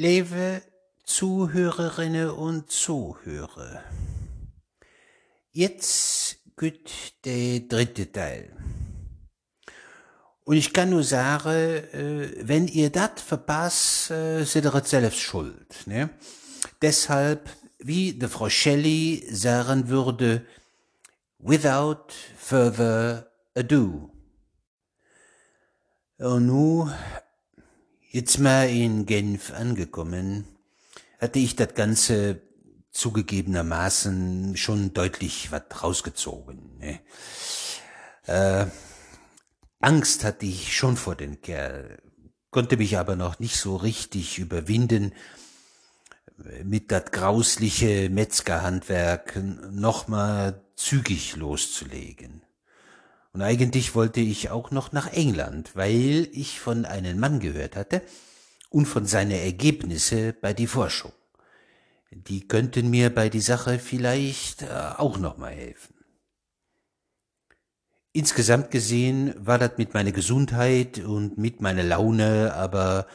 Liebe Zuhörerinnen und Zuhörer, jetzt gut der dritte Teil. Und ich kann nur sagen, äh, wenn ihr das verpasst, äh, seid ihr selbst schuld. Ne? Deshalb, wie de Frau Shelley sagen würde, without further ado. Und nu, jetzt mal in Genf angekommen, hatte ich das Ganze zugegebenermaßen schon deutlich was rausgezogen. Ne? Äh, Angst hatte ich schon vor den Kerl, konnte mich aber noch nicht so richtig überwinden, mit dat grausliche Metzgerhandwerk nochmal zügig loszulegen. Und eigentlich wollte ich auch noch nach England, weil ich von einem Mann gehört hatte und von seine Ergebnisse bei die Forschung. Die könnten mir bei die Sache vielleicht äh, auch noch mal helfen. Insgesamt gesehen war das mit meiner Gesundheit und mit meiner Laune aber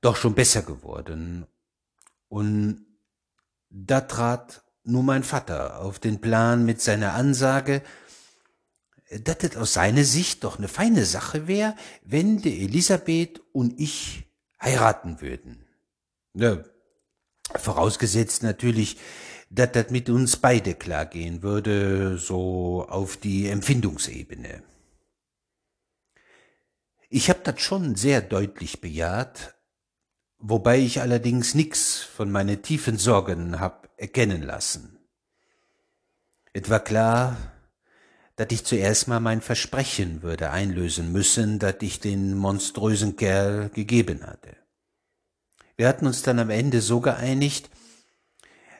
doch schon besser geworden. Und da trat nur mein Vater auf den Plan mit seiner Ansage, dass es aus seiner Sicht doch eine feine Sache wäre, wenn die Elisabeth und ich heiraten würden. Ja, vorausgesetzt natürlich, dass das mit uns beide klar gehen würde, so auf die Empfindungsebene. Ich hab das schon sehr deutlich bejaht, wobei ich allerdings nix von meine tiefen Sorgen hab erkennen lassen. Es war klar, dass ich zuerst mal mein Versprechen würde einlösen müssen, das ich den monströsen Kerl gegeben hatte. Wir hatten uns dann am Ende so geeinigt,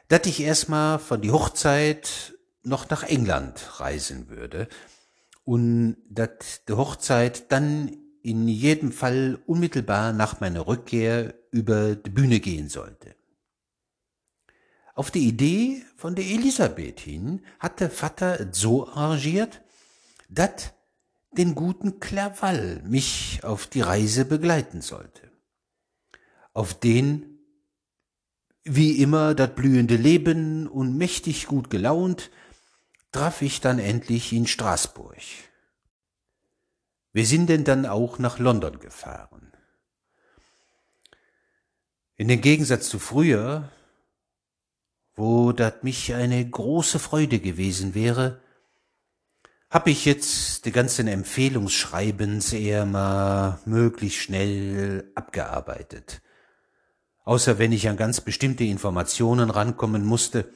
dass ich erstmal von die Hochzeit noch nach England reisen würde und dass die Hochzeit dann in jedem Fall unmittelbar nach meiner Rückkehr über die Bühne gehen sollte. Auf die Idee von der Elisabeth hin hatte Vater so arrangiert, dass den guten Clerval mich auf die Reise begleiten sollte. Auf den wie immer dat blühende Leben und mächtig gut gelaunt, traf ich dann endlich in Straßburg. Wir sind denn dann auch nach London gefahren. In den Gegensatz zu früher, wo dat mich eine große Freude gewesen wäre, hab ich jetzt die ganzen Empfehlungsschreibens eher mal möglichst schnell abgearbeitet außer wenn ich an ganz bestimmte Informationen rankommen musste,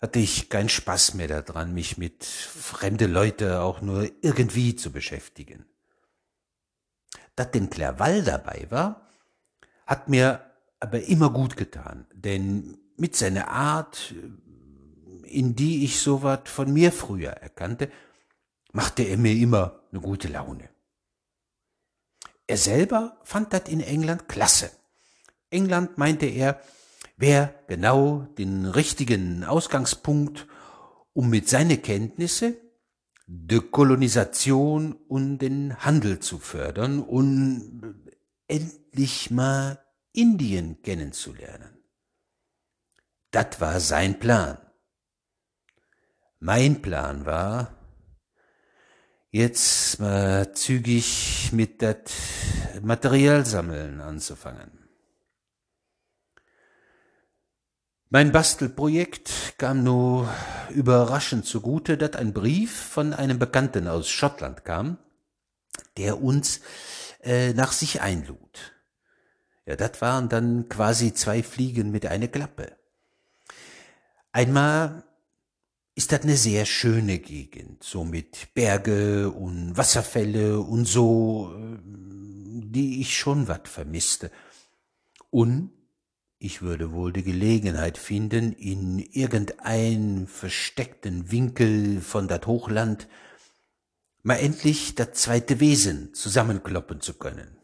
hatte ich keinen Spaß mehr daran, mich mit fremde Leute auch nur irgendwie zu beschäftigen. Dass den Clerval dabei war, hat mir aber immer gut getan, denn mit seiner Art, in die ich so wat von mir früher erkannte, machte er mir immer eine gute Laune. Er selber fand das in England klasse England, meinte er, wäre genau den richtigen Ausgangspunkt, um mit seinen Kenntnisse die Kolonisation und den Handel zu fördern und endlich mal Indien kennenzulernen. Das war sein Plan. Mein Plan war, jetzt mal zügig mit dat Materialsammeln anzufangen. Mein Bastelprojekt kam nur überraschend zugute, dass ein Brief von einem Bekannten aus Schottland kam, der uns äh, nach sich einlud. Ja, das waren dann quasi zwei Fliegen mit einer Klappe. Einmal ist das eine sehr schöne Gegend, so mit Berge und Wasserfälle und so, äh, die ich schon wat vermisste. Und ich würde wohl die Gelegenheit finden, in irgendein versteckten Winkel von dat Hochland mal endlich das zweite Wesen zusammenkloppen zu können.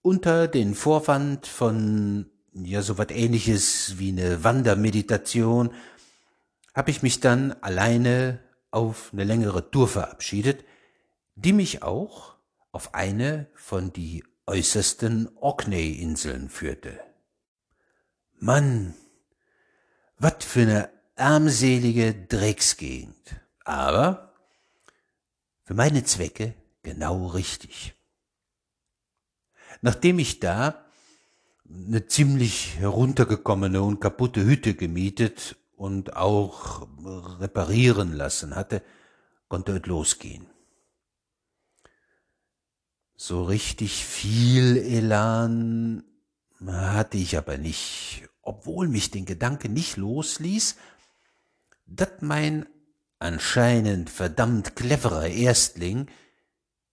Unter den Vorwand von ja so wat ähnliches wie ne Wandermeditation hab ich mich dann alleine auf ne längere Tour verabschiedet, die mich auch auf eine von die äußersten Orkney-Inseln führte. Mann, wat für ne armselige Drecksgegend. Aber für meine Zwecke genau richtig. Nachdem ich da eine ziemlich heruntergekommene und kaputte Hütte gemietet und auch reparieren lassen hatte, konnte es losgehen. So richtig viel Elan hatte ich aber nicht, obwohl mich den Gedanke nicht losließ, dat mein anscheinend verdammt cleverer Erstling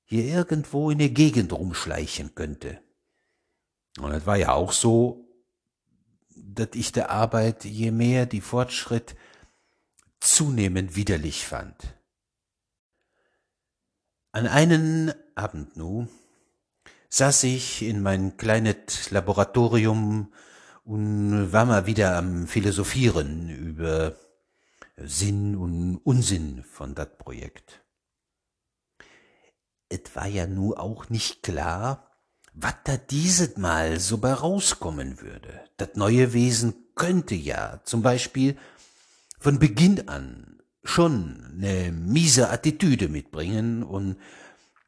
hier irgendwo in der Gegend rumschleichen könnte. Und es war ja auch so, dass ich der Arbeit je mehr die Fortschritt zunehmend widerlich fand. An einen Abend nu saß ich in mein kleines Laboratorium und war mal wieder am Philosophieren über Sinn und Unsinn von dat Projekt. Et war ja nu auch nicht klar, wat da dieses Mal so bei rauskommen würde. Das neue Wesen könnte ja zum Beispiel von Beginn an schon ne miese Attitüde mitbringen und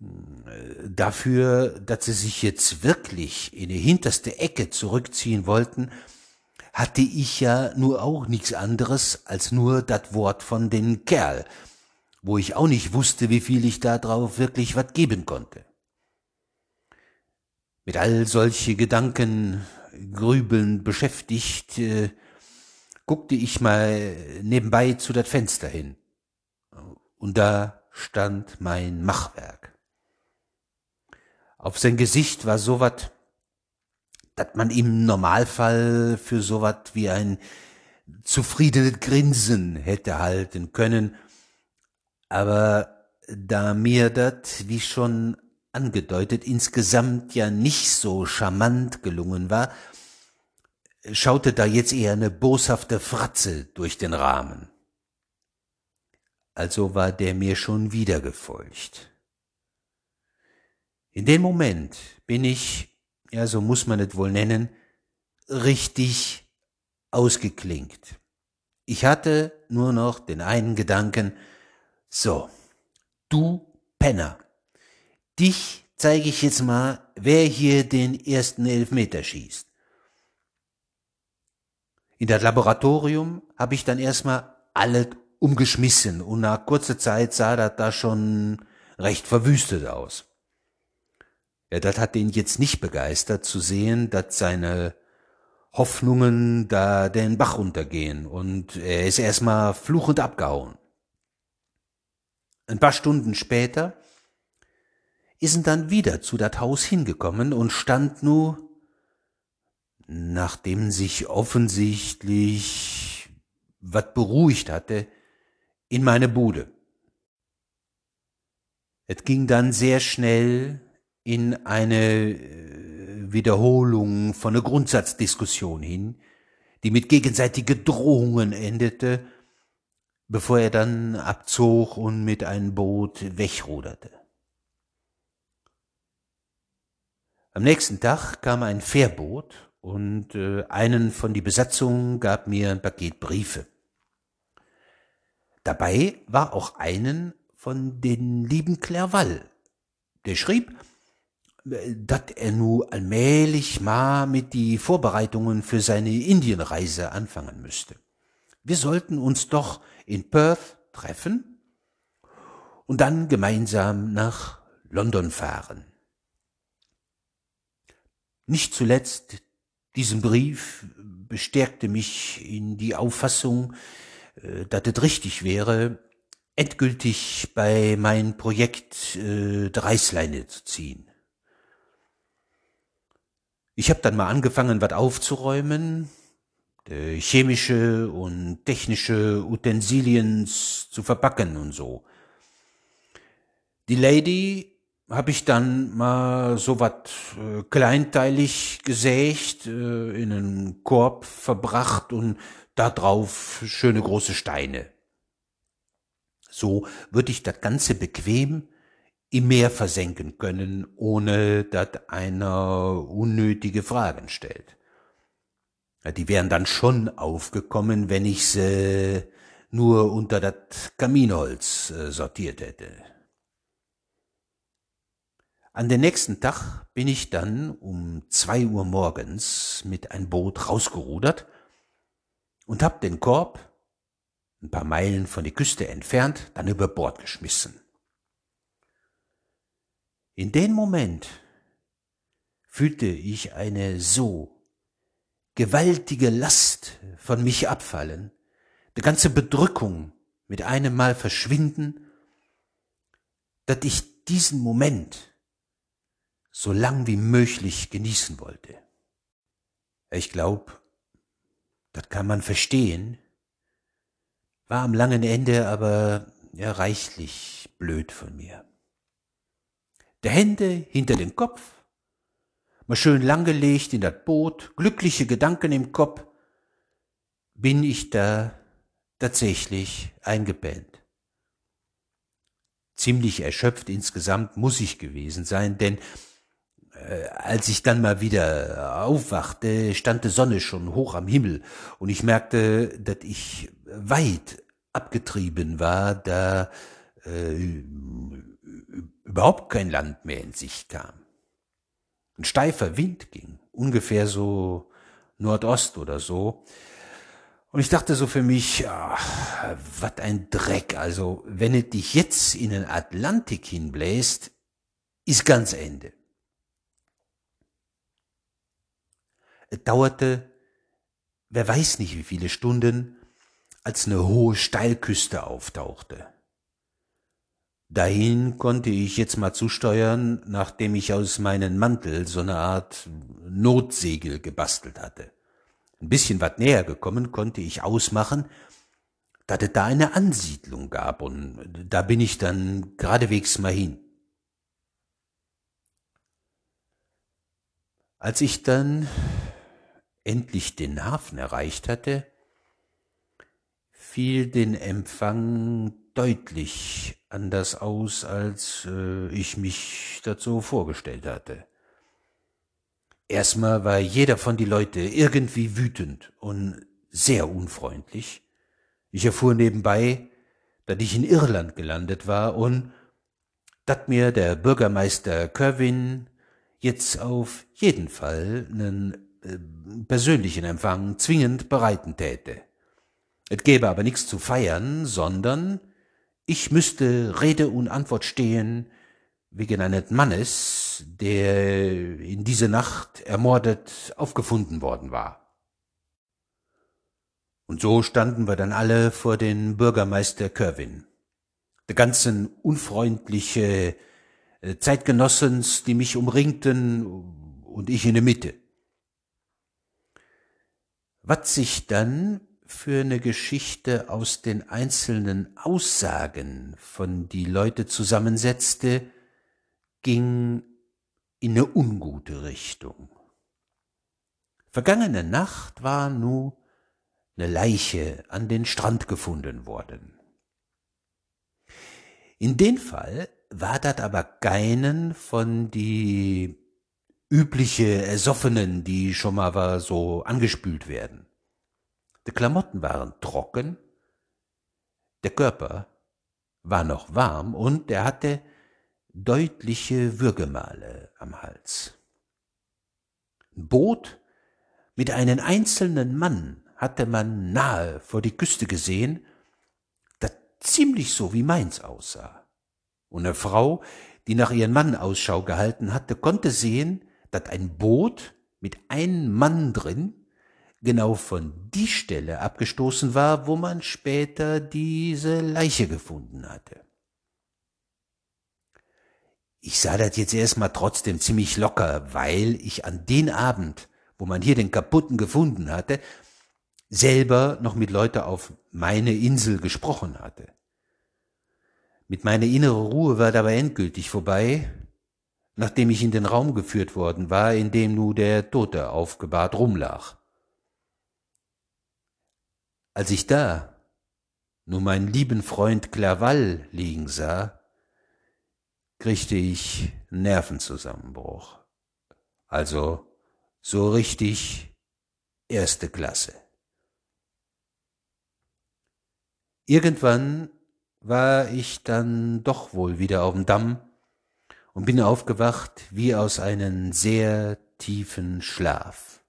äh, dafür, dass sie sich jetzt wirklich in die hinterste Ecke zurückziehen wollten, hatte ich ja nur auch nichts anderes als nur das Wort von den Kerl, wo ich auch nicht wusste, wie viel ich da drauf wirklich was geben konnte. Mit all solche Gedanken grübelnd beschäftigt, äh, guckte ich mal nebenbei zu dat Fenster hin. Und da stand mein Machwerk. Auf sein Gesicht war so wat, dat man im Normalfall für so wat wie ein zufriedenes Grinsen hätte halten können, aber da mir dat, wie schon angedeutet, insgesamt ja nicht so charmant gelungen war, schaute da jetzt eher eine boshafte Fratze durch den Rahmen. Also war der mir schon wieder gefolgt. In dem Moment bin ich, ja so muss man es wohl nennen, richtig ausgeklinkt. Ich hatte nur noch den einen Gedanken, so, du Penner, dich zeige ich jetzt mal, wer hier den ersten Elfmeter schießt. In das Laboratorium habe ich dann erstmal alles umgeschmissen und nach kurzer Zeit sah das da schon recht verwüstet aus. Ja, das hat ihn jetzt nicht begeistert zu sehen, dass seine Hoffnungen da den Bach runtergehen und er ist erstmal fluchend abgehauen. Ein paar Stunden später ist dann wieder zu dat Haus hingekommen und stand nu, nachdem sich offensichtlich wat beruhigt hatte, in meine Bude. Es ging dann sehr schnell in eine äh, Wiederholung von einer Grundsatzdiskussion hin, die mit gegenseitige Drohungen endete, bevor er dann abzog und mit einem Boot wegruderte. Am nächsten Tag kam ein Fährboot und äh, einen von die Besatzung gab mir ein Paket Briefe. Dabei war auch einen von den lieben Clerval. Der schrieb, äh, dat er nu allmählich mal mit die Vorbereitungen für seine Indienreise anfangen müsste. Wir sollten uns doch in Perth treffen und dann gemeinsam nach London fahren. Nicht zuletzt diesen Brief bestärkte mich in die Auffassung, äh, dass es richtig wäre, endgültig bei mein Projekt äh, Reißleine zu ziehen. Ich habe dann mal angefangen, was aufzuräumen, äh, chemische und technische Utensilien zu verpacken und so. Die Lady habe ich dann mal so wat äh, kleinteilig gesägt, äh, in einen Korb verbracht und da drauf schöne große Steine. So würde ich das Ganze bequem im Meer versenken können, ohne dass einer unnötige Fragen stellt. Die wären dann schon aufgekommen, wenn ich sie nur unter das Kaminholz äh, sortiert hätte. An den nächsten Tag bin ich dann um zwei Uhr morgens mit ein Boot rausgerudert und hab den Korb, ein paar Meilen von der Küste entfernt, dann über Bord geschmissen. In dem Moment fühlte ich eine so gewaltige Last von mich abfallen, die ganze Bedrückung mit einem Mal verschwinden, dass ich diesen Moment so lang wie möglich genießen wollte. Ich glaub, das kann man verstehen, war am langen Ende aber ja reichlich blöd von mir. Der Hände hinter den Kopf, mal schön langgelegt in das Boot, glückliche Gedanken im Kopf, bin ich da tatsächlich eingepennt. Ziemlich erschöpft insgesamt muss ich gewesen sein, denn als ich dann mal wieder aufwachte, stand die Sonne schon hoch am Himmel und ich merkte, dass ich weit abgetrieben war, da äh, überhaupt kein Land mehr in Sicht kam. Ein steifer Wind ging, ungefähr so Nordost oder so. Und ich dachte so für mich, was ein Dreck. Also, wenn es dich jetzt in den Atlantik hinbläst, ist ganz Ende. Es dauerte, wer weiß nicht wie viele Stunden, als eine hohe Steilküste auftauchte. Dahin konnte ich jetzt mal zusteuern, nachdem ich aus meinem Mantel so eine Art Notsegel gebastelt hatte. Ein bisschen wat näher gekommen konnte ich ausmachen, dass es da eine Ansiedlung gab und da bin ich dann geradewegs mal hin. Als ich dann endlich den Hafen erreicht hatte, fiel den Empfang deutlich anders aus, als äh, ich mich dazu vorgestellt hatte. Erstmal war jeder von die Leute irgendwie wütend und sehr unfreundlich. Ich erfuhr nebenbei, dass ich in Irland gelandet war und dass mir der Bürgermeister Kerwin jetzt auf jeden Fall einen persönlichen Empfang zwingend bereiten täte. Es gäbe aber nichts zu feiern, sondern ich müsste Rede und Antwort stehen wegen eines Mannes, der in dieser Nacht ermordet aufgefunden worden war. Und so standen wir dann alle vor den Bürgermeister Kerwin. Die ganzen unfreundliche äh, Zeitgenossens, die mich umringten und ich in der Mitte. Was sich dann für eine Geschichte aus den einzelnen Aussagen von die Leute zusammensetzte, ging in eine ungute Richtung. Vergangene Nacht war nu eine Leiche an den Strand gefunden worden. In den Fall war dat aber keinen von die übliche Ersoffenen, die schon mal so angespült werden. Die Klamotten waren trocken, der Körper war noch warm und er hatte deutliche Würgemale am Hals. Ein Boot mit einem einzelnen Mann hatte man nahe vor die Küste gesehen, das ziemlich so wie meins aussah. Und eine Frau, die nach ihrem Mann Ausschau gehalten hatte, konnte sehen, dass ein Boot mit einem Mann drin genau von die Stelle abgestoßen war, wo man später diese Leiche gefunden hatte. Ich sah das jetzt erstmal trotzdem ziemlich locker, weil ich an den Abend, wo man hier den kaputten gefunden hatte, selber noch mit Leute auf meine Insel gesprochen hatte. Mit meiner innere Ruhe war dabei endgültig vorbei, nachdem ich in den Raum geführt worden war, in dem nu der Tote aufgebahrt rumlag. Als ich da nur meinen lieben Freund Clerval liegen sah, kriegte ich Nervenzusammenbruch. Also so richtig erste Klasse. Irgendwann war ich dann doch wohl wieder auf dem Damm und bin aufgewacht wie aus einem sehr tiefen Schlaf.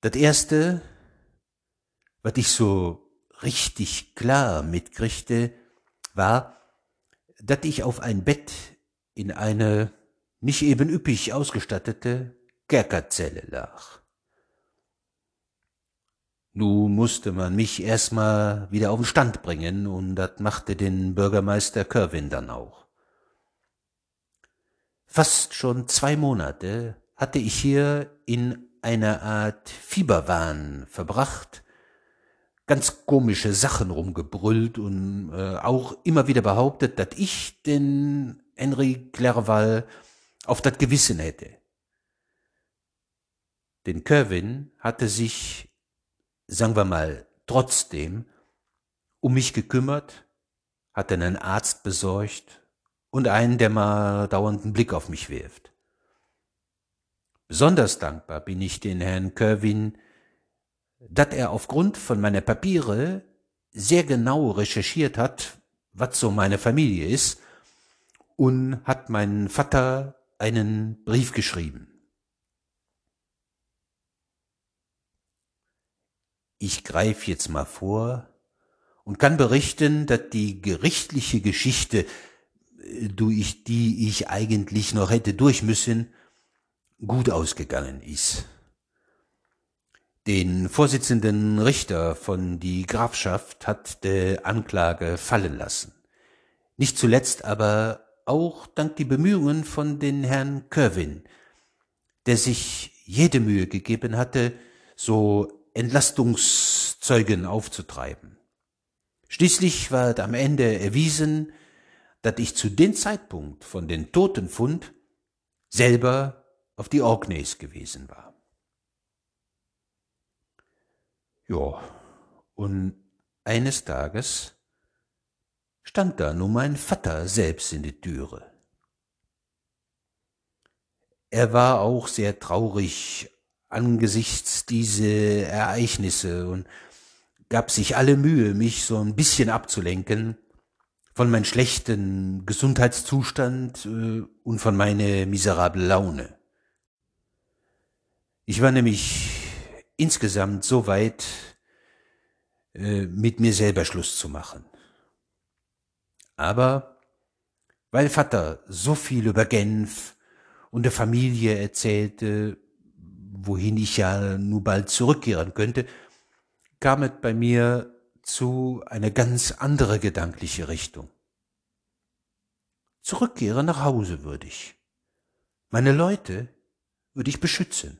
Das erste, was ich so richtig klar mitkriegte, war, dass ich auf ein Bett in eine nicht eben üppig ausgestattete Kerkerzelle lag. Nu musste man mich erstmal wieder auf den Stand bringen, und das machte den Bürgermeister Kerwin dann auch. Fast schon zwei Monate hatte ich hier in einer Art Fieberwahn verbracht, ganz komische Sachen rumgebrüllt und äh, auch immer wieder behauptet, dass ich den Henri Clerval auf das Gewissen hätte. Denn Kerwin hatte sich sagen wir mal, trotzdem um mich gekümmert, hatte einen Arzt besorgt und einen, der mal dauernden Blick auf mich wirft. Besonders dankbar bin ich den Herrn Kerwin, dass er aufgrund von meiner Papiere sehr genau recherchiert hat, was so meine Familie ist, und hat meinen Vater einen Brief geschrieben. Ich greif jetzt mal vor und kann berichten, dass die gerichtliche Geschichte, durch die ich eigentlich noch hätte durch müssen, gut ausgegangen ist. Den Vorsitzenden Richter von die Grafschaft hat der Anklage fallen lassen. Nicht zuletzt aber auch dank die Bemühungen von den Herrn Kerwin, der sich jede Mühe gegeben hatte, so Entlastungszeugen aufzutreiben. Schließlich war am Ende erwiesen, dass ich zu dem Zeitpunkt von den Totenfund selber auf die Orkneys gewesen war. Ja, und eines Tages stand da nun mein Vater selbst in die Türe. Er war auch sehr traurig angesichts diese Ereignisse und gab sich alle Mühe, mich so ein bisschen abzulenken von meinem schlechten Gesundheitszustand äh, und von meiner miserablen Laune. Ich war nämlich insgesamt so weit, äh, mit mir selber Schluss zu machen. Aber weil Vater so viel über Genf und der Familie erzählte, wohin ich ja nur bald zurückkehren könnte, kam es bei mir zu eine ganz andere gedankliche Richtung. Zurückkehren nach Hause würde ich. Meine Leute würde ich beschützen.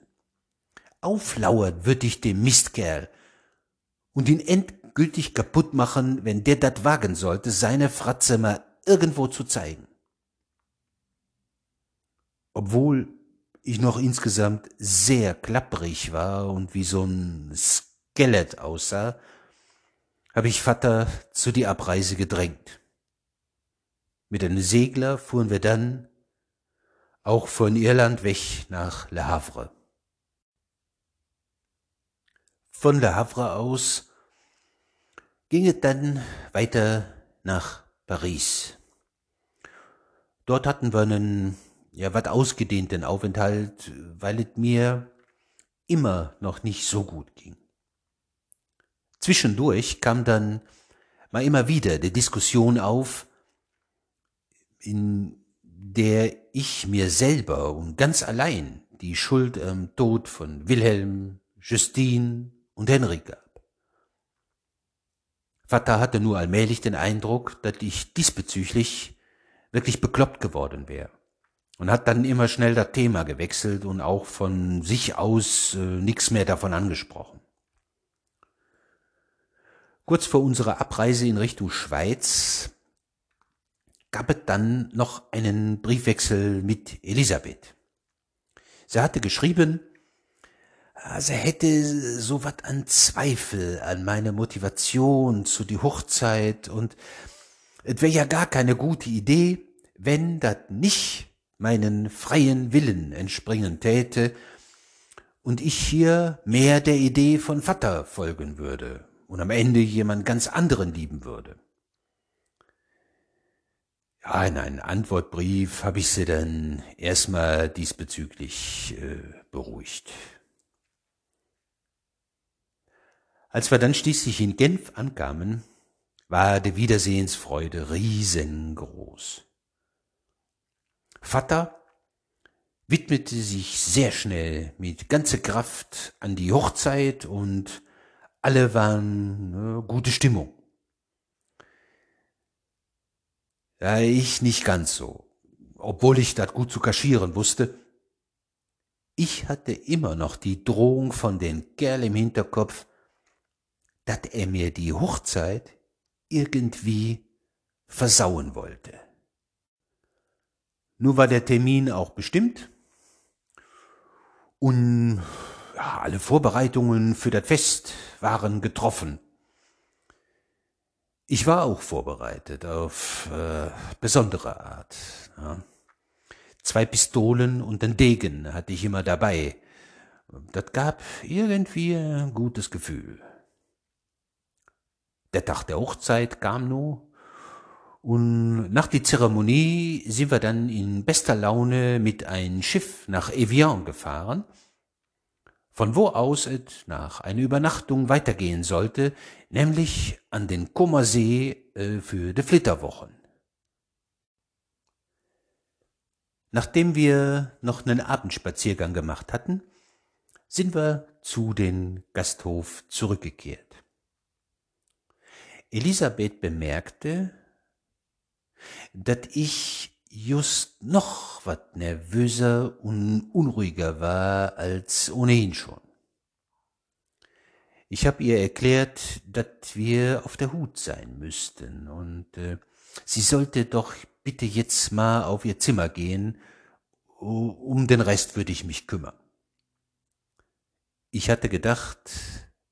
Auflauern würde ich dem Mistkerl und ihn endgültig kaputt machen, wenn der dat wagen sollte, seine Fratze mal irgendwo zu zeigen. Obwohl ich noch insgesamt sehr klapprig war und wie so ein Skelett aussah, habe ich Vater zu die Abreise gedrängt. Mit einem Segler fuhren wir dann auch von Irland weg nach Le Havre. Von Le Havre aus ging es dann weiter nach Paris. Dort hatten wir einen ja, wat ausgedehnten Aufenthalt, weil es mir immer noch nicht so gut ging. Zwischendurch kam dann mal immer wieder die Diskussion auf, in der ich mir selber und ganz allein die Schuld am Tod von Wilhelm, Justine und Henrik gab. Vater hatte nur allmählich den Eindruck, dass ich diesbezüglich wirklich bekloppt geworden wäre und hat dann immer schnell das Thema gewechselt und auch von sich aus äh, nichts mehr davon angesprochen. Kurz vor unserer Abreise in Richtung Schweiz gab es dann noch einen Briefwechsel mit Elisabeth. Sie hatte geschrieben, sie hätte so was an Zweifel an meine Motivation zu die Hochzeit und es wäre ja gar keine gute Idee, wenn dat nicht meinen freien Willen entspringen täte und ich hier mehr der Idee von Vater folgen würde und am Ende jemand ganz anderen lieben würde. Ja, in einem Antwortbrief habe ich sie dann erstmal diesbezüglich äh, beruhigt. Als wir dann schließlich in Genf ankamen, war die Wiedersehensfreude riesengroß. Vater widmete sich sehr schnell mit ganzer Kraft an die Hochzeit und alle waren äh, gute Stimmung. Ja, ich nicht ganz so, obwohl ich das gut zu kaschieren wusste. Ich hatte immer noch die Drohung von den Kerl im Hinterkopf, dass er mir die Hochzeit irgendwie versauen wollte. Nur war der Termin auch bestimmt und alle Vorbereitungen für das Fest waren getroffen. Ich war auch vorbereitet auf äh, besondere Art. Ja. Zwei Pistolen und ein Degen hatte ich immer dabei. Das gab irgendwie ein gutes Gefühl. Der Tag der Hochzeit kam nur und nach die Zeremonie sind wir dann in bester Laune mit ein Schiff nach Evian gefahren, von wo aus es nach einer Übernachtung weitergehen sollte, nämlich an den Kummersee äh, für die Flitterwochen. Nachdem wir noch einen Abendspaziergang gemacht hatten, sind wir zu den Gasthof zurückgekehrt. Elisabeth bemerkte, dat ich just noch wat nervöser und unruhiger war als ohnehin schon. Ich hab ihr erklärt, dat wir auf der Hut sein müssten und äh, sie sollte doch bitte jetzt mal auf ihr Zimmer gehen, um den Rest würde ich mich kümmern. Ich hatte gedacht,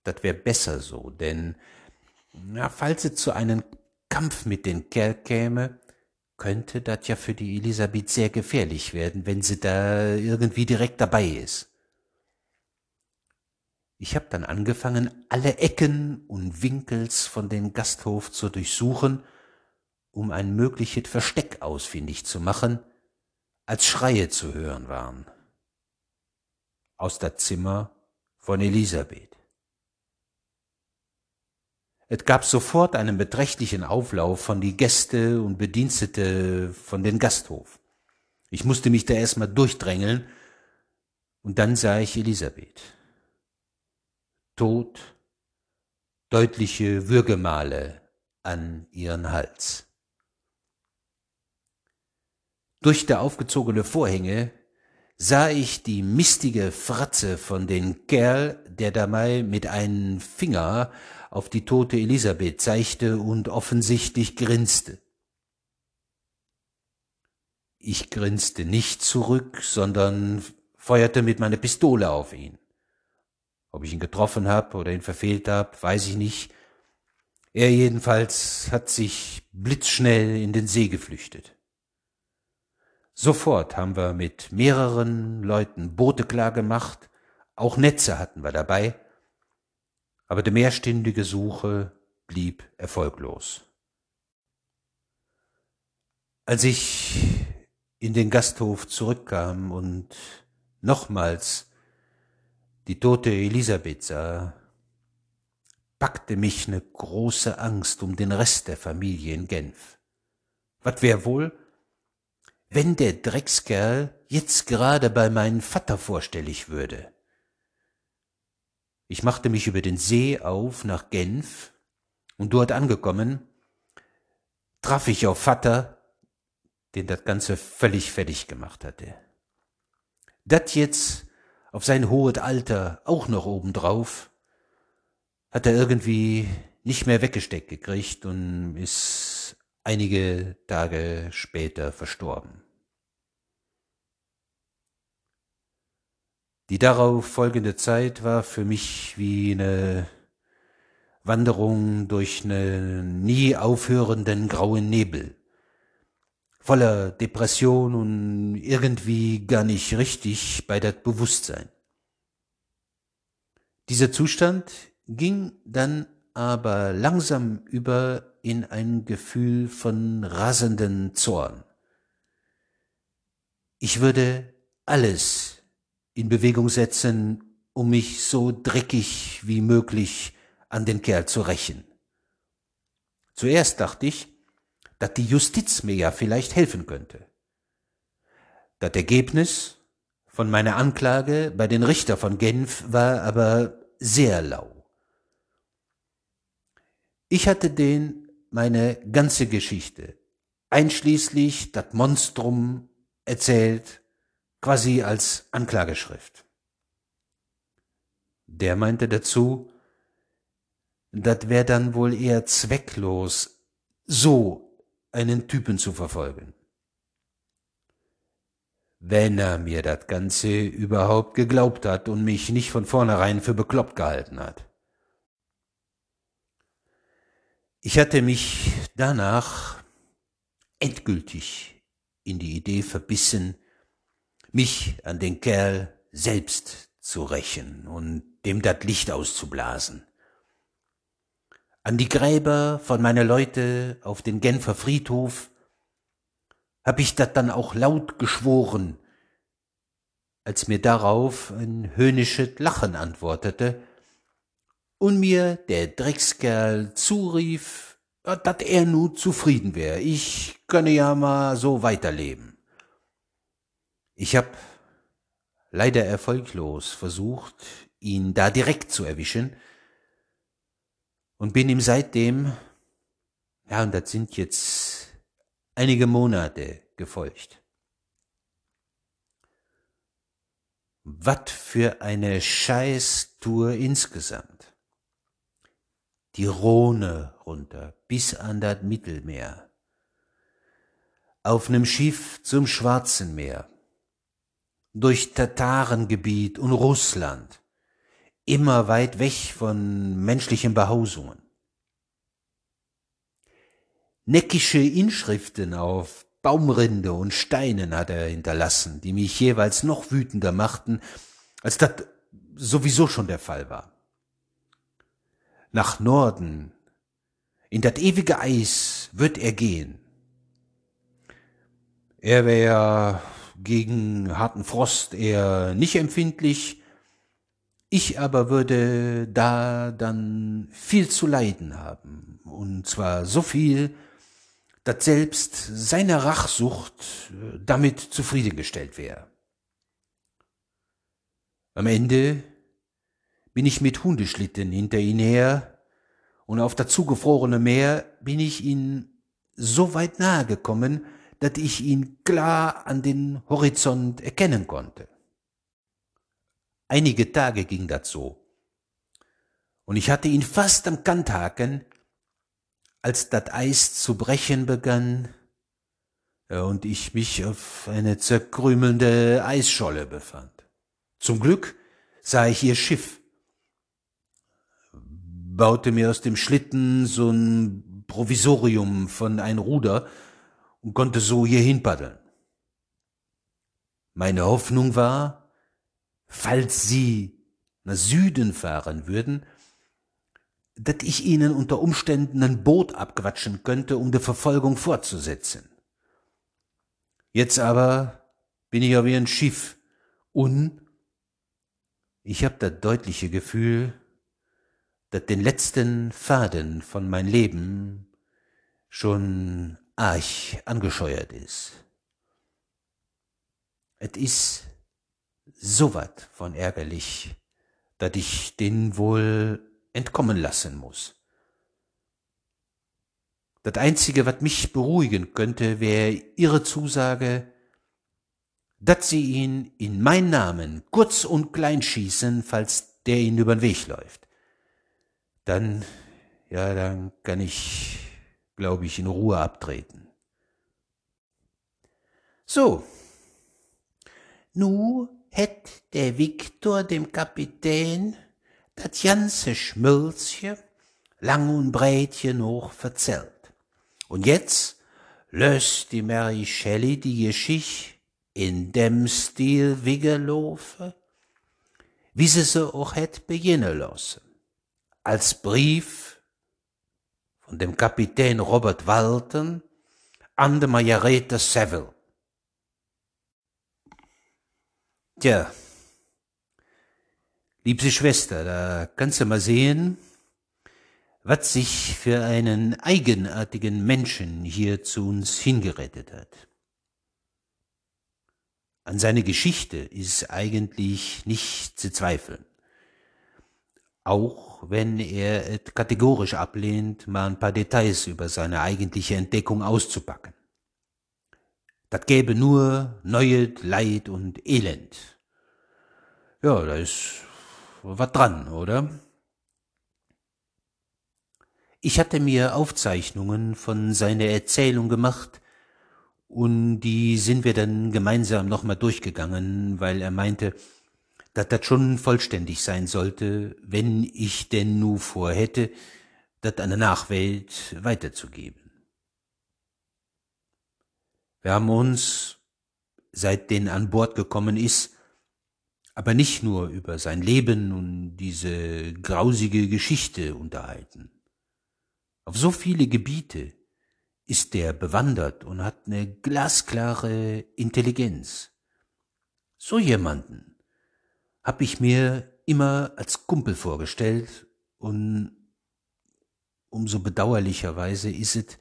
dat wär besser so, denn na, falls es zu einem Kampf mit den Kerl käme, könnte das ja für die Elisabeth sehr gefährlich werden, wenn sie da irgendwie direkt dabei ist. Ich habe dann angefangen, alle Ecken und Winkels von den Gasthof zu durchsuchen, um ein mögliches Versteck ausfindig zu machen, als Schreie zu hören waren. Aus der Zimmer von Elisabeth. Es gab sofort einen beträchtlichen Auflauf von die Gäste und Bedienstete von den Gasthof. Ich musste mich da erstmal durchdrängeln und dann sah ich Elisabeth. Tot, deutliche Würgemale an ihren Hals. Durch der aufgezogene Vorhänge sah ich die mistige Fratze von den Kerl, der dabei mit einem Finger auf die tote Elisabeth zeigte und offensichtlich grinste. Ich grinste nicht zurück, sondern feuerte mit meiner Pistole auf ihn. Ob ich ihn getroffen hab oder ihn verfehlt hab, weiß ich nicht. Er jedenfalls hat sich blitzschnell in den See geflüchtet. Sofort haben wir mit mehreren Leuten Boote klar gemacht, auch Netze hatten wir dabei, aber die mehrstündige Suche blieb erfolglos. Als ich in den Gasthof zurückkam und nochmals die tote Elisabeth sah, packte mich ne große Angst um den Rest der Familie in Genf. Was wär wohl, wenn der Dreckskerl jetzt gerade bei meinem Vater vorstellig würde? Ich machte mich über den See auf nach Genf und dort angekommen, traf ich auf Vater, den das Ganze völlig fertig gemacht hatte. Dat jetzt auf sein hohes Alter auch noch obendrauf, hat er irgendwie nicht mehr weggesteckt gekriegt und ist einige Tage später verstorben. Die darauf folgende Zeit war für mich wie eine Wanderung durch einen nie aufhörenden grauen Nebel. voller Depression und irgendwie gar nicht richtig bei das Bewusstsein. Dieser Zustand ging dann aber langsam über in ein Gefühl von rasenden Zorn. Ich würde alles in Bewegung setzen, um mich so dreckig wie möglich an den Kerl zu rächen. Zuerst dachte ich, dass die Justiz mir ja vielleicht helfen könnte. Das Ergebnis von meiner Anklage bei den Richter von Genf war aber sehr lau. Ich hatte den meine ganze Geschichte, einschließlich das Monstrum, erzählt, quasi als Anklageschrift. Der meinte dazu, das wär dann wohl eher zwecklos, so einen Typen zu verfolgen. Wenn er mir das Ganze überhaupt geglaubt hat und mich nicht von vornherein für bekloppt gehalten hat. Ich hatte mich danach endgültig in die Idee verbissen, mich an den Kerl selbst zu rächen und dem dat Licht auszublasen. An die Gräber von meiner Leute auf den Genfer Friedhof hab ich dat dann auch laut geschworen, als mir darauf ein höhnisches Lachen antwortete und mir der Dreckskerl zurief, dat er nu zufrieden wär, ich könne ja mal so weiterleben. Ich hab leider erfolglos versucht, ihn da direkt zu erwischen und bin ihm seitdem, ja, und das sind jetzt einige Monate gefolgt. Was für eine Scheißtour insgesamt. Die Rhone runter bis an das Mittelmeer. Auf nem Schiff zum Schwarzen Meer. Durch Tatarengebiet und Russland immer weit weg von menschlichen Behausungen. Neckische Inschriften auf Baumrinde und Steinen hat er hinterlassen, die mich jeweils noch wütender machten, als das sowieso schon der Fall war. Nach Norden, in das ewige Eis, wird er gehen. Er wäre gegen harten Frost eher nicht empfindlich, ich aber würde da dann viel zu leiden haben, und zwar so viel, dass selbst seine Rachsucht äh, damit zufriedengestellt wäre. Am Ende bin ich mit Hundeschlitten hinter ihn her, und auf das zugefrorene Meer bin ich ihm so weit nahe gekommen, dass ich ihn klar an den Horizont erkennen konnte. Einige Tage ging das so. Und ich hatte ihn fast am Kanthaken, als das Eis zu brechen begann und ich mich auf eine zerkrümelnde Eisscholle befand. Zum Glück sah ich ihr Schiff, baute mir aus dem Schlitten so ein Provisorium von ein Ruder und konnte so hierhin paddeln. Meine Hoffnung war, falls sie nach Süden fahren würden, dass ich ihnen unter Umständen ein Boot abquatschen könnte, um die Verfolgung fortzusetzen. Jetzt aber bin ich ja wie ein Schiff und ich hab das deutliche Gefühl, den letzten Faden von mein Leben schon arg angescheuert ist. Es ist so wat von ärgerlich, dat ich den wohl entkommen lassen muss. Das Einzige, was mich beruhigen könnte, wäre Ihre Zusage, dass Sie ihn in mein Namen kurz und klein schießen, falls der Ihnen übern Weg läuft. Dann, ja, dann kann ich, glaube ich, in Ruhe abtreten. So. Nu hätt der Viktor dem Kapitän dat ganze Schmölzchen lang und breitchen hoch verzerrt. Und jetzt löst die Mary Shelley die Geschichte in dem Stil weggelaufen, wie sie so auch hätt beginnen lassen, als Brief von dem Kapitän Robert Walton an de Margarete Seville. Tja, liebste Schwester, da kannst du mal sehen, was sich für einen eigenartigen Menschen hier zu uns hingerettet hat. An seine Geschichte ist eigentlich nicht zu zweifeln. Auch wenn er es kategorisch ablehnt, mal ein paar Details über seine eigentliche Entdeckung auszupacken. Das gäbe nur Neues, Leid und Elend. Ja, da ist was dran, oder? Ich hatte mir Aufzeichnungen von seiner Erzählung gemacht, und die sind wir dann gemeinsam nochmal durchgegangen, weil er meinte, dass das schon vollständig sein sollte, wenn ich denn nur vorhätte, das an der Nachwelt weiterzugeben. Wir haben uns, seit den an Bord gekommen ist, aber nicht nur über sein Leben und diese grausige Geschichte unterhalten. Auf so viele Gebiete, ist der bewandert und hat eine glasklare Intelligenz. So jemanden hab ich mir immer als Kumpel vorgestellt und umso bedauerlicherweise ist es,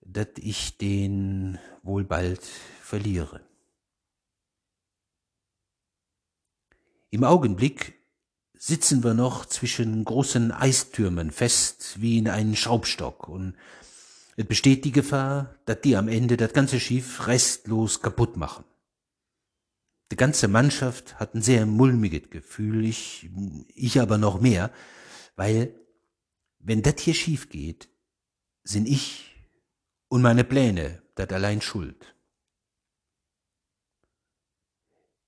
dass ich den wohl bald verliere. Im Augenblick sitzen wir noch zwischen großen Eistürmen fest wie in einen Schraubstock und es besteht die Gefahr, dass die am Ende das ganze Schiff restlos kaputt machen. Die ganze Mannschaft hat ein sehr mulmiges Gefühl, ich, ich aber noch mehr, weil wenn das hier schief geht, sind ich und meine Pläne das allein schuld.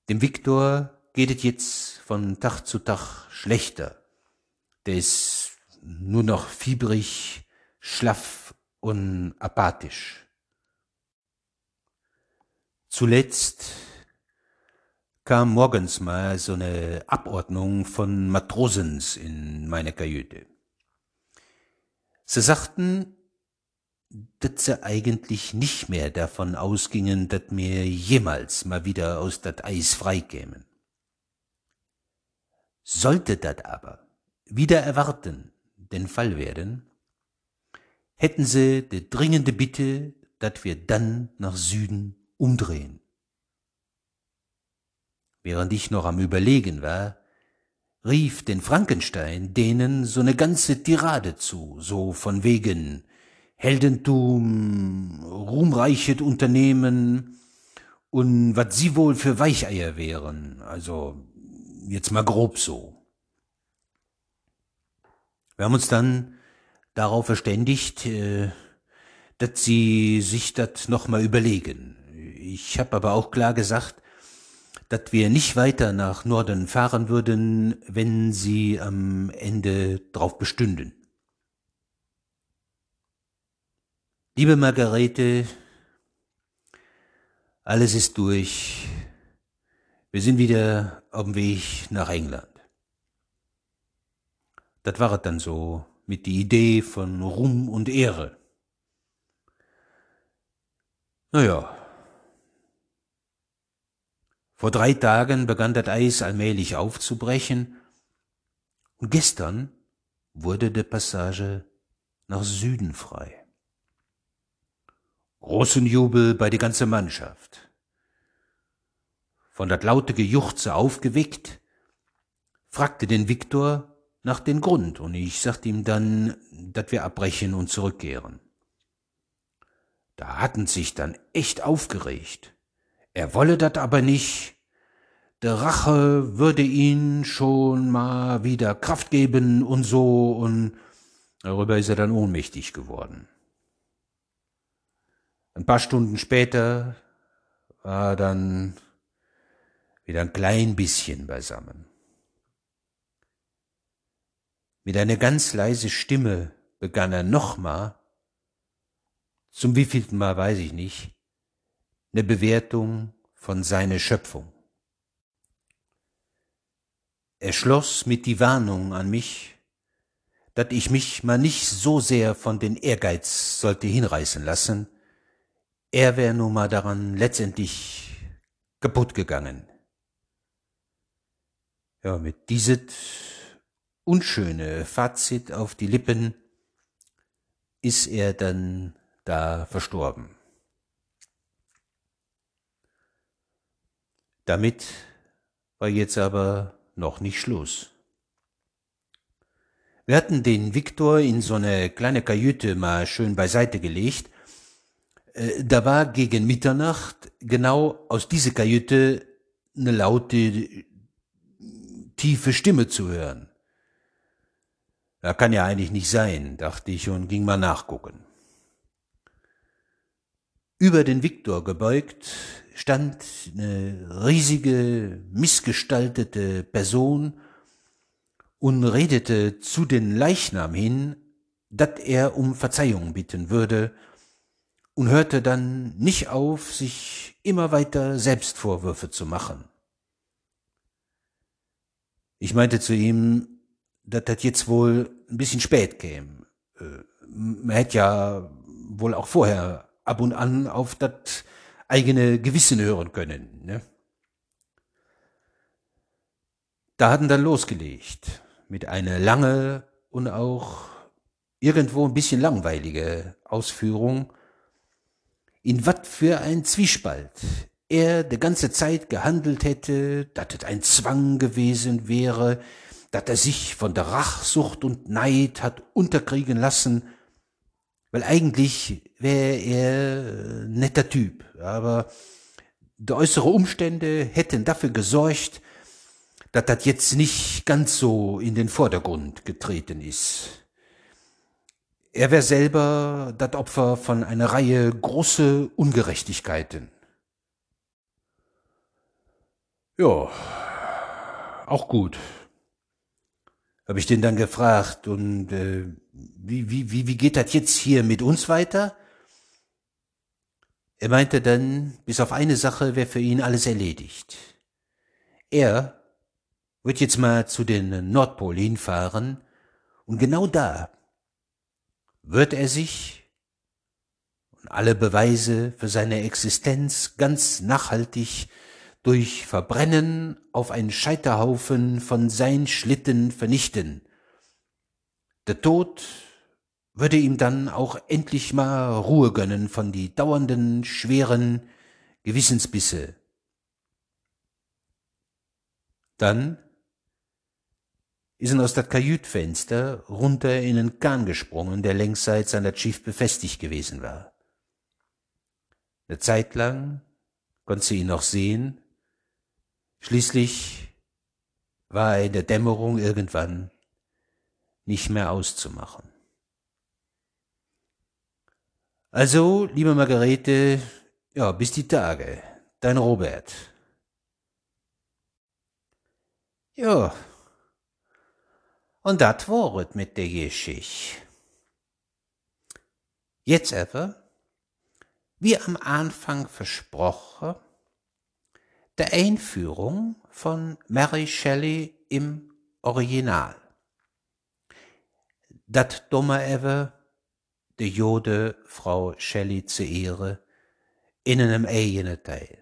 Dem Viktor geht es jetzt von Tag zu Tag schlechter. Der ist nur noch fiebrig, schlaff und apathisch. Zuletzt kam morgens mal so eine Abordnung von Matrosens in meine Kajüte. Sie sagten, dass sie eigentlich nicht mehr davon ausgingen, dass mir jemals mal wieder aus dat Eis freikämen. Sollte dat aber wieder erwarten den Fall werden, hätten sie die dringende Bitte, dass wir dann nach Süden umdrehen. Während ich noch am Überlegen war, rief den Frankenstein denen so ne ganze Tirade zu, so von wegen Heldentum, ruhmreichet Unternehmen und wat sie wohl für Weicheier wären, also jetzt mal grob so. Wir haben uns dann darauf verständigt, äh, dass sie sich das nochmal überlegen. Ich habe aber auch klar gesagt, dass wir nicht weiter nach Norden fahren würden, wenn sie am Ende drauf bestünden. Liebe Margarete, alles ist durch. Wir sind wieder auf dem Weg nach England. Das war es dann so mit die Idee von Ruhm und Ehre. Naja. Vor drei Tagen begann das Eis allmählich aufzubrechen und gestern wurde die Passage nach Süden frei. Großen Jubel bei die ganze Mannschaft. Von dat laute Gejuchze aufgeweckt, fragte den Viktor, nach den Grund und ich sagte ihm dann, dass wir abbrechen und zurückkehren. Da hatten sich dann echt aufgeregt. Er wolle dat aber nicht. Der Rache würde ihn schon mal wieder Kraft geben und so und darüber ist er dann ohnmächtig geworden. Ein paar Stunden später war dann wieder ein klein bisschen beisammen. Mit einer ganz leise Stimme begann er nochmal zum wievielten Mal weiß ich nicht, eine Bewertung von seiner Schöpfung. Er schloss mit die Warnung an mich, dass ich mich mal nicht so sehr von den Ehrgeiz sollte hinreißen lassen, er wär nun mal daran letztendlich kaputt gegangen. Ja, mit dieses unschöne Fazit auf die Lippen ist er dann da verstorben. Damit war jetzt aber noch nicht Schluss. Wir hatten den Viktor in so eine kleine Kajüte mal schön beiseite gelegt. Äh, da war gegen Mitternacht genau aus dieser Kajüte eine laute, tiefe Stimme zu hören. Da kann ja eigentlich nicht sein, dachte ich und ging mal nachgucken. Über den Viktor gebeugt stand eine riesige, missgestaltete Person und redete zu den Leichnam hin, dat er um Verzeihung bitten würde, und hörte dann nicht auf, sich immer weiter Selbstvorwürfe zu machen. Ich meinte zu ihm, dass das jetzt wohl ein bisschen spät käme. Äh, man hätte ja wohl auch vorher ab und an auf das eigene Gewissen hören können. Ne? Da hatten dann losgelegt mit einer lange und auch irgendwo ein bisschen langweilige Ausführung, in wat für ein Zwiespalt er de ganze Zeit gehandelt hätte, dat es ein Zwang gewesen wäre, dat er sich von der Rachsucht und Neid hat unterkriegen lassen, weil eigentlich wäre er netter Typ, aber die äußere Umstände hätten dafür gesorgt, dass das jetzt nicht ganz so in den Vordergrund getreten ist. Er wäre selber das Opfer von einer Reihe große Ungerechtigkeiten. Ja, auch gut habe ich den dann gefragt, und äh, wie, wie, wie, wie geht das jetzt hier mit uns weiter? Er meinte dann, bis auf eine Sache wäre für ihn alles erledigt. Er wird jetzt mal zu den Nordpol hinfahren und genau da wird er sich und alle Beweise für seine Existenz ganz nachhaltig durch Verbrennen auf einen Scheiterhaufen von sein Schlitten vernichten. Der Tod würde ihm dann auch endlich mal Ruhe gönnen von die dauernden, schweren Gewissensbisse. Dann ist er aus dat Kajütfenster runter in einen Kahn gesprungen, der längsseits an der Schiff befestigt gewesen war. Eine Zeit lang konnte sie ihn noch sehen, Schließlich war er in der Dämmerung irgendwann nicht mehr auszumachen. Also, liebe Margarete, ja, bis die Tage. Dein Robert. Ja. Und dat waret mit der Geschichte. Jetzt aber, wie am Anfang versprochen, der Einführung von Mary Shelley im Original. Dat dummer ever, de Jode Frau Shelley zu Ehre, in einem eigenen Teil.